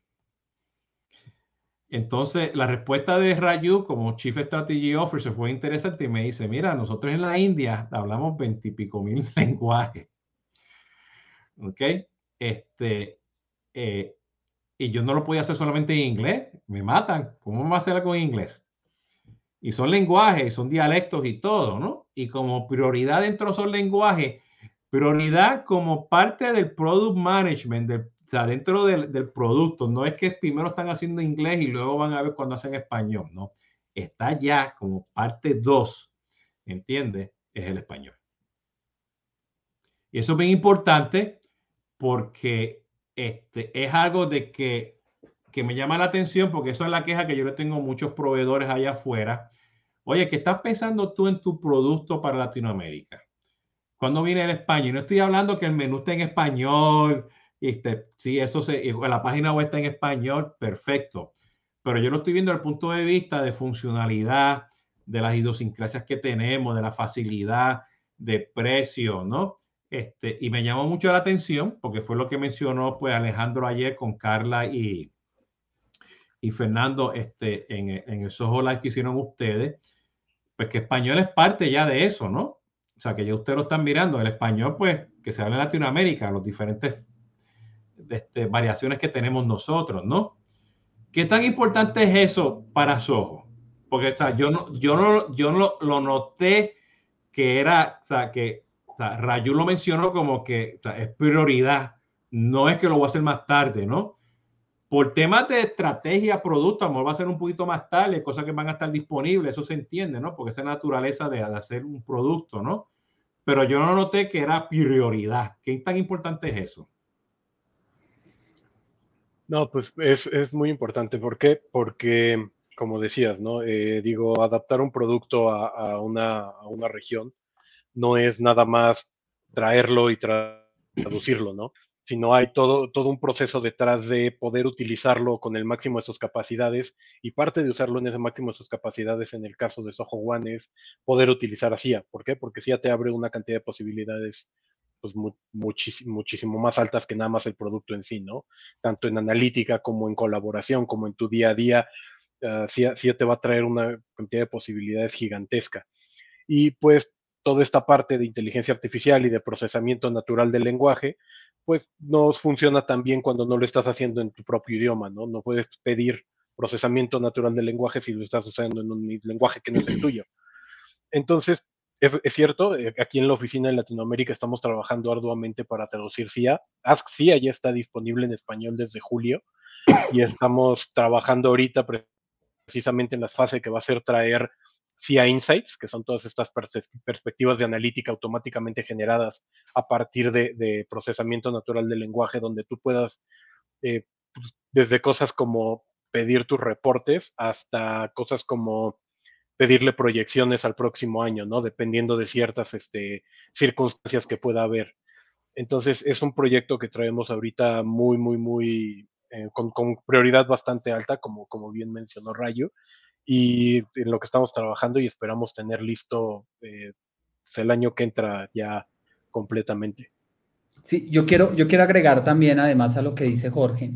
Entonces, la respuesta de Rayu como Chief Strategy Officer fue interesante y me dice, mira, nosotros en la India hablamos veintipico mil <laughs> lenguajes. ¿Ok? Este, eh, y yo no lo podía hacer solamente en inglés, me matan. ¿Cómo me va a hacer algo en inglés? Y son lenguajes, son dialectos y todo, ¿no? y como prioridad dentro de esos lenguajes, prioridad como parte del product management, o sea, dentro del, del, producto. No es que primero están haciendo inglés y luego van a ver cuando hacen español, no. Está ya como parte 2, ¿entiendes? Es el español. Y eso es bien importante porque este, es algo de que, que me llama la atención porque eso es la queja que yo le tengo a muchos proveedores allá afuera Oye, ¿qué estás pensando tú en tu producto para Latinoamérica? ¿Cuándo viene el español? No estoy hablando que el menú esté en español. Este, sí, eso se, la página web está en español, perfecto. Pero yo lo estoy viendo desde el punto de vista de funcionalidad, de las idiosincrasias que tenemos, de la facilidad, de precio, ¿no? Este, y me llamó mucho la atención porque fue lo que mencionó pues Alejandro ayer con Carla y, y Fernando este, en, en el Soho que hicieron ustedes pues que español es parte ya de eso, ¿no? O sea, que ya ustedes lo están mirando. El español, pues, que se habla en Latinoamérica, los diferentes este, variaciones que tenemos nosotros, ¿no? ¿Qué tan importante es eso para Soho? Porque, o sea, yo no, yo no, yo no lo, noté que era, o sea, que o Rayu lo mencionó como que es prioridad. No es que lo voy a hacer más tarde, ¿no? Por temas de estrategia, producto, a lo mejor va a ser un poquito más tarde, cosas que van a estar disponibles, eso se entiende, ¿no? Porque esa naturaleza de, hacer un producto, ¿no? Pero yo no noté que era prioridad. ¿Qué tan importante es eso? No, pues es, es muy importante. ¿Por qué? Porque como decías, ¿no? Eh, digo, adaptar un producto a, una, a, una, región no es nada más traerlo y traducirlo, ¿no? Sino hay todo, todo un proceso detrás de poder utilizarlo con el máximo de sus capacidades y parte de usarlo en ese máximo de sus capacidades en el caso de Soho One es poder utilizar a CIA. ¿Por qué? Porque CIA te abre una cantidad de posibilidades pues muchísimo, más altas que nada más el producto en sí, ¿no? Tanto en analítica como en colaboración, como en tu día a día, uh, te va a traer una cantidad de posibilidades gigantesca. Y pues toda esta parte de inteligencia artificial y de procesamiento natural del lenguaje, pues no funciona tan bien cuando no lo estás haciendo en tu propio idioma, ¿no? No puedes pedir procesamiento natural del lenguaje si lo estás usando en un lenguaje que no es el tuyo. Entonces, es, cierto, eh, aquí en la oficina en Latinoamérica estamos trabajando arduamente para traducir CIA. Ask CIA ya está disponible en español desde julio y estamos trabajando ahorita precisamente en la fase que va a ser traer CIA Insights, que son todas estas perspectivas de analítica automáticamente generadas a partir de, procesamiento natural del lenguaje, donde tú puedas, eh, pues, desde cosas como pedir tus reportes hasta cosas como pedirle proyecciones al próximo año, ¿no? Dependiendo de ciertas este, circunstancias que pueda haber. Entonces, es un proyecto que traemos ahorita muy, muy, muy, eh, con, prioridad bastante alta, como, como bien mencionó Rayo, y en lo que estamos trabajando y esperamos tener listo eh, pues, el año que entra ya completamente. Sí, yo quiero, yo quiero agregar también, además a lo que dice Jorge,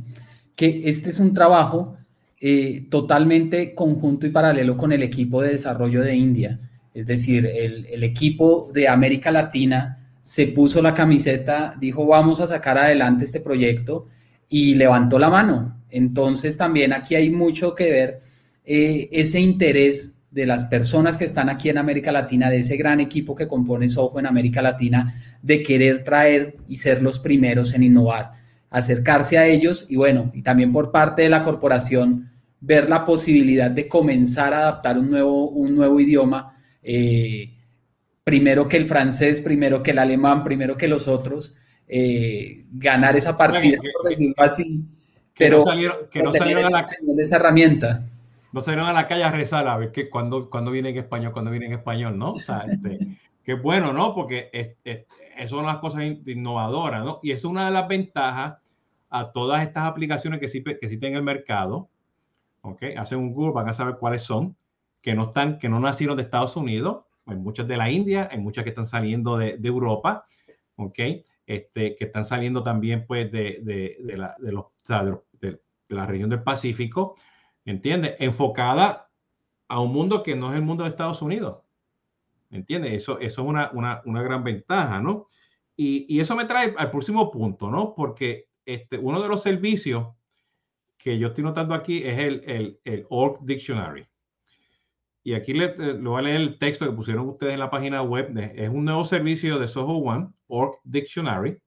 que este es un trabajo eh, totalmente conjunto y paralelo con el equipo de desarrollo de India. Es decir, el, el, equipo de América Latina se puso la camiseta, dijo vamos a sacar adelante este proyecto y levantó la mano. Entonces también aquí hay mucho que ver eh, ese interés de las personas que están aquí en América Latina, de ese gran equipo que compone Soho en América Latina, de querer traer y ser los primeros en innovar acercarse a ellos y bueno, y también por parte de la corporación ver la posibilidad de comenzar a adaptar un nuevo, un nuevo idioma, eh, primero que el francés, primero que el alemán, primero que los otros, eh, ganar esa partida, por decirlo así. pero no salieron, que no salieron a la esa herramienta. No salieron a la calle a rezar a ver que cuando, cuando viene en español, cuando viene en español, ¿no? O sea, este, <laughs> que bueno, ¿no? Porque es, es, son las cosas innovadoras, ¿no? Y es una de las ventajas a todas estas aplicaciones que sí, que existen en el mercado, ¿ok? Hacen un Google, van a saber cuáles son, que no están, que no nacieron de Estados Unidos, hay muchas de la India, hay muchas que están saliendo de, de Europa, ¿ok? Este, que están saliendo también, pues, de, de, de la, los, o sea, de, la región del Pacífico, ¿entiendes? Enfocada a un mundo que no es el mundo de Estados Unidos, ¿entiendes? Eso, eso es una, una, una gran ventaja, ¿no? Y, y, eso me trae al próximo punto, ¿no? Porque este, uno de los servicios que yo estoy notando aquí es el, el, el Org Dictionary. Y aquí le, voy a leer el texto que pusieron ustedes en la página web. es un nuevo servicio de Soho One, Org Dictionary,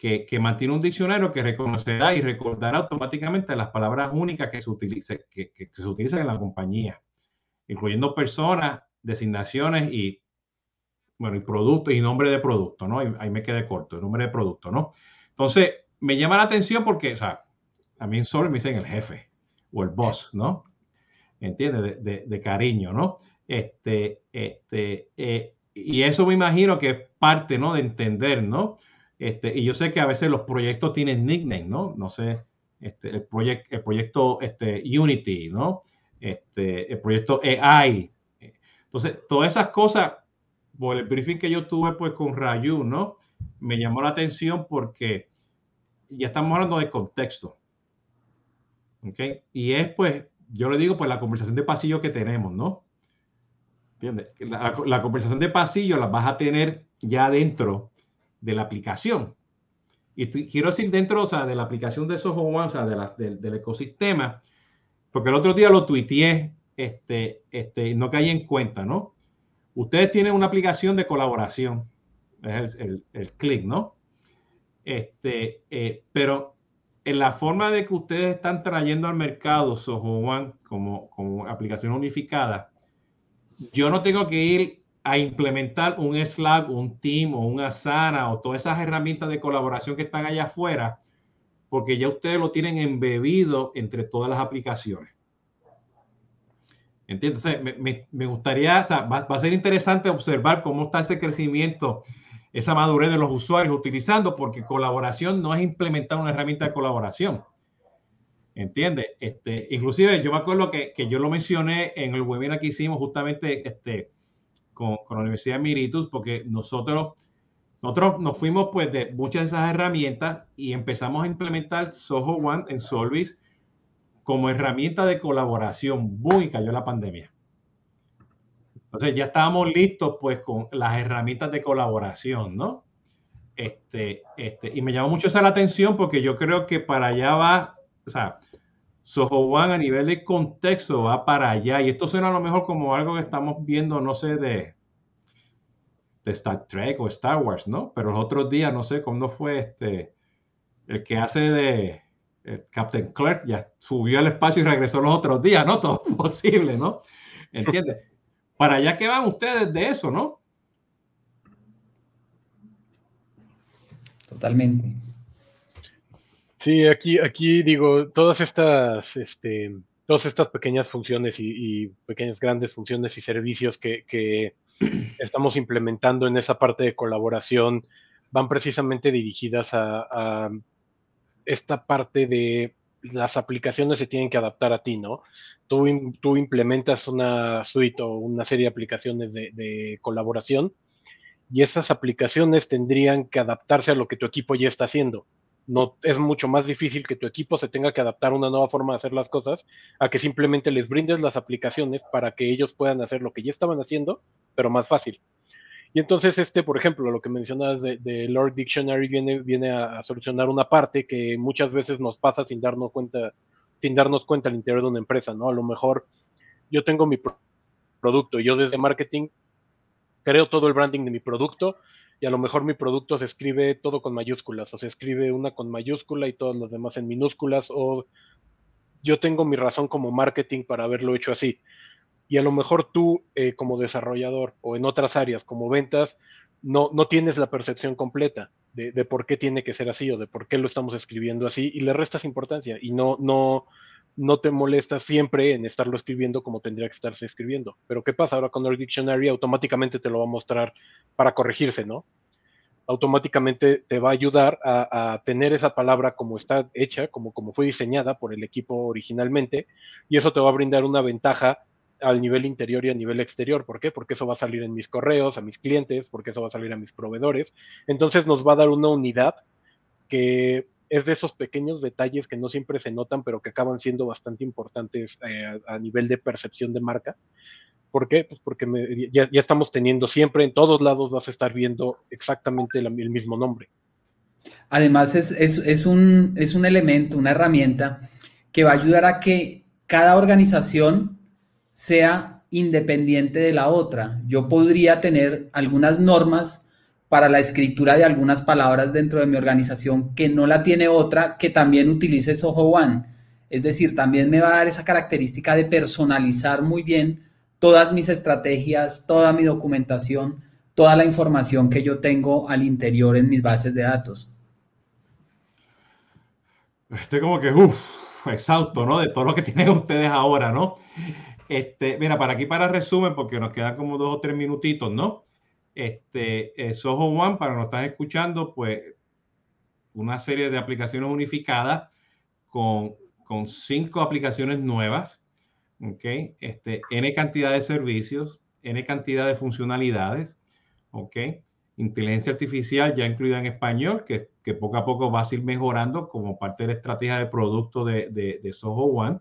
que, que, mantiene un diccionario que reconocerá y recordará automáticamente las palabras únicas que se, utilice, que, que, se utilizan en la compañía, incluyendo personas, designaciones y, bueno, y productos y nombre de producto, ¿no? Ahí, ahí me quedé corto, el nombre de producto, ¿no? Entonces, me llama la atención porque, o sea, a mí solo me dicen el jefe o el boss, ¿no? ¿Entiendes? De, de, cariño, ¿no? Este, este, eh, y eso me imagino que es parte, ¿no? De entender, ¿no? Este, y yo sé que a veces los proyectos tienen nickname, ¿no? No sé, este, el, el proyecto este, Unity, ¿no? Este, el proyecto AI. Entonces, todas esas cosas, por el briefing que yo tuve pues con Rayu, ¿no? Me llamó la atención porque ya estamos hablando de contexto. ¿Ok? Y es pues, yo le digo, pues la conversación de pasillo que tenemos, ¿no? ¿Entiendes? La, la, conversación de pasillo la vas a tener ya dentro de la aplicación. Y quiero decir dentro, o sea, de la aplicación de Soho One, o sea, de la, del ecosistema, porque el otro día lo tuiteé, este, este, no caí en cuenta, ¿no? Ustedes tienen una aplicación de colaboración, es el, el, el click, ¿no? Este, eh, pero en la forma de que ustedes están trayendo al mercado Soho One como, como aplicación unificada, yo no tengo que ir a implementar un Slack, un Team o un Asana o todas esas herramientas de colaboración que están allá afuera, porque ya ustedes lo tienen embebido entre todas las aplicaciones. ¿Entiendes? me, gustaría, o sea, va, va, a ser interesante observar cómo está ese crecimiento, esa madurez de los usuarios utilizando, porque colaboración no es implementar una herramienta de colaboración. ¿Entiendes? Este, inclusive yo me acuerdo que, que, yo lo mencioné en el webinar que hicimos justamente este, con, la Universidad de Miritus, porque nosotros, nosotros nos fuimos pues de muchas de esas herramientas y empezamos a implementar Soho One en Solvis como herramienta de colaboración. Muy cayó la pandemia. Entonces ya estábamos listos pues con las herramientas de colaboración, ¿no? Este, este, y me llamó mucho esa la atención porque yo creo que para allá va, o sea, Soho One a nivel de contexto va para allá. Y esto suena a lo mejor como algo que estamos viendo, no sé, de, de Star Trek o Star Wars, ¿no? Pero los otros días, no sé cómo fue este, el que hace de Captain Clerk, ya subió al espacio y regresó los otros días, ¿no? <laughs> Todo posible, ¿no? ¿Entiendes? <laughs> Para allá que van ustedes de eso, ¿no? Totalmente. Sí, aquí, aquí digo, todas estas, este, todas estas pequeñas funciones y, pequeñas grandes funciones y servicios que, <clears throat> estamos implementando en esa parte de colaboración van precisamente dirigidas a, esta parte de las aplicaciones se tienen que adaptar a ti, ¿no? Tú, tú implementas una suite o una serie de aplicaciones de, de colaboración y esas aplicaciones tendrían que adaptarse a lo que tu equipo ya está haciendo no es mucho más difícil que tu equipo se tenga que adaptar a una nueva forma de hacer las cosas a que simplemente les brindes las aplicaciones para que ellos puedan hacer lo que ya estaban haciendo, pero más fácil. Y entonces este, por ejemplo, lo que mencionas de, Lord Dictionary viene, viene a, solucionar una parte que muchas veces nos pasa sin darnos cuenta, sin darnos cuenta al interior de una empresa, ¿no? A lo mejor yo tengo mi producto, yo desde marketing creo todo el branding de mi producto, y a lo mejor mi producto se escribe todo con mayúsculas, o se escribe una con mayúscula y todos los demás en minúsculas, o yo tengo mi razón como marketing para haberlo hecho así. Y a lo mejor tú, eh, como desarrollador o en otras áreas como ventas, no, no tienes la percepción completa de, de, por qué tiene que ser así o de por qué lo estamos escribiendo así y le restas importancia y no, no, no te molestas siempre en estarlo escribiendo como tendría que estarse escribiendo. Pero ¿qué pasa ahora con el dictionary? Automáticamente te lo va a mostrar para corregirse, ¿no? Automáticamente te va a ayudar a, tener esa palabra como está hecha, como, como fue diseñada por el equipo originalmente, y eso te va a brindar una ventaja al nivel interior y a nivel exterior. ¿Por qué? Porque eso va a salir en mis correos, a mis clientes, porque eso va a salir a mis proveedores. Entonces nos va a dar una unidad que es de esos pequeños detalles que no siempre se notan, pero que acaban siendo bastante importantes eh, a, nivel de percepción de marca. ¿Por qué? Pues porque ya, estamos teniendo siempre, en todos lados vas a estar viendo exactamente el mismo nombre. Además, es, es, un, es un elemento, una herramienta que va a ayudar a que cada organización sea independiente de la otra. Yo podría tener algunas normas para la escritura de algunas palabras dentro de mi organización que no la tiene otra que también utilice Soho One. Es decir, también me va a dar esa característica de personalizar muy bien todas mis estrategias, toda mi documentación, toda la información que yo tengo al interior en mis bases de datos. Estoy como que, uff, exhausto, ¿no? De todo lo que <laughs> tienen ustedes ahora, ¿no? Este, mira, para aquí, para resumen, porque nos quedan como dos o tres minutitos, ¿no? Este, eh, Soho One, para no estar escuchando, pues una serie de aplicaciones unificadas con, cinco aplicaciones nuevas, ¿ok? Este, N cantidad de servicios, N cantidad de funcionalidades, ¿ok? Inteligencia artificial ya incluida en español, que, poco a poco va a ir mejorando como parte de la estrategia de producto de, de, de Soho One.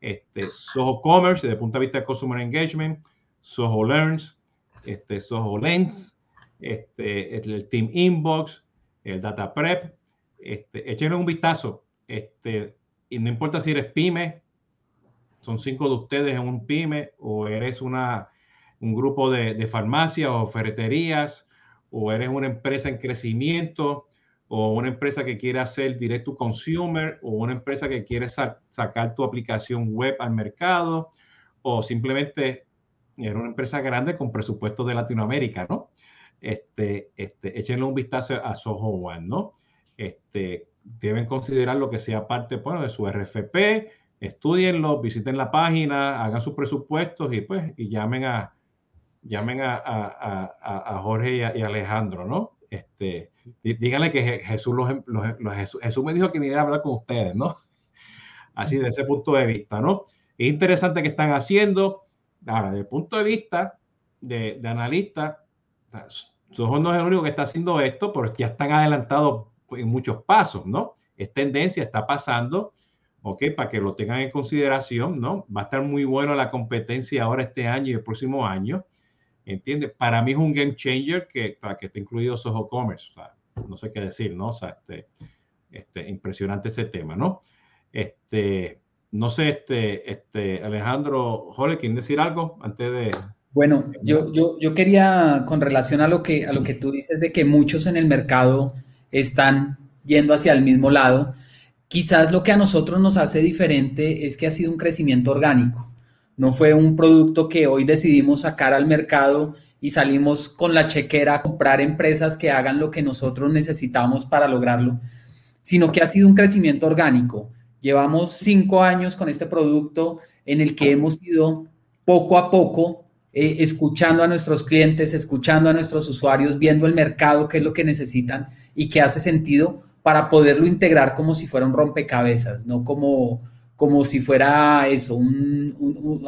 Este, Soho Commerce, desde el punto de vista de Customer Engagement, Soho Learns, este, Soho Lens, este, el Team Inbox, el Data Prep. Este, échenle un vistazo. Este, y no importa si eres pyme, son cinco de ustedes en un pyme, o eres una, un grupo de, de farmacias o ferreterías, o eres una empresa en crecimiento, o una empresa que quiere hacer direct consumer, o una empresa que quiere sacar tu aplicación web al mercado, o simplemente era una empresa grande con presupuesto de Latinoamérica, ¿no? Este, este, échenle un vistazo a Soho One, ¿no? Este, deben considerar lo que sea parte, bueno, de su RFP, estudienlo, visiten la página, hagan sus presupuestos y pues y llamen a llamen a, a, a, Jorge y, a, Alejandro, ¿no? Este, díganle que Jesús, los, los, Jesús, me dijo que viniera a hablar con ustedes, ¿no? Así de ese punto de vista, ¿no? Es interesante que están haciendo. Ahora, desde el punto de vista de, analista, Soho no es el único que está haciendo esto, pero ya están adelantados en muchos pasos, ¿no? Es tendencia, está pasando, ¿ok? Para que lo tengan en consideración, ¿no? Va a estar muy bueno la competencia ahora este año y el próximo año, ¿entiendes? Para mí es un game changer que, para que esté incluido Soho Commerce, o sea, no sé qué decir, ¿no? O sea, este, este, impresionante ese tema, ¿no? Este, no sé, este, este, Alejandro, Jole, ¿quieren decir algo antes de, bueno, yo, yo, yo quería, con relación a lo, que, a lo que tú dices de que muchos en el mercado están yendo hacia el mismo lado, quizás lo que a nosotros nos hace diferente es que ha sido un crecimiento orgánico. No fue un producto que hoy decidimos sacar al mercado y salimos con la chequera a comprar empresas que hagan lo que nosotros necesitamos para lograrlo, sino que ha sido un crecimiento orgánico. Llevamos cinco años con este producto en el que hemos ido poco a poco eh, escuchando a nuestros clientes, escuchando a nuestros usuarios, viendo el mercado, qué es lo que necesitan y qué hace sentido para poderlo integrar como si fuera un rompecabezas, no como, como si fuera eso,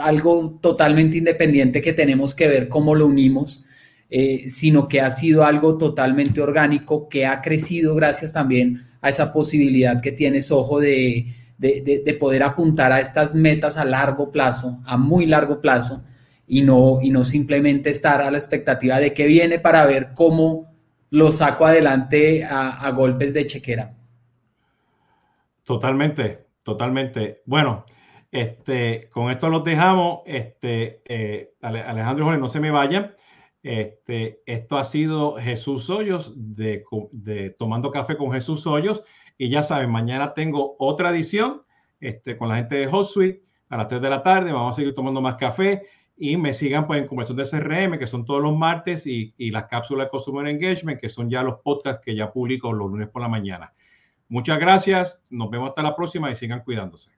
algo totalmente independiente que tenemos que ver cómo lo unimos, eh, sino que ha sido algo totalmente orgánico que ha crecido gracias también a esa posibilidad que tienes, ojo, de, de poder apuntar a estas metas a largo plazo, a muy largo plazo, y no, y no simplemente estar a la expectativa de qué viene para ver cómo lo saco adelante a, golpes de chequera. Totalmente, totalmente. Bueno, este, con esto los dejamos. Este, eh, Alejandro Jorge, no se me vayan. Este, esto ha sido Jesús Hoyos de, de, Tomando Café con Jesús Hoyos. Y ya saben, mañana tengo otra edición este, con la gente de HotSuite a las 3 de la tarde. Vamos a seguir tomando más café y me sigan pues en conversión de CRM, que son todos los martes, y, y las cápsulas de Consumer Engagement, que son ya los podcasts que ya publico los lunes por la mañana. Muchas gracias, nos vemos hasta la próxima y sigan cuidándose.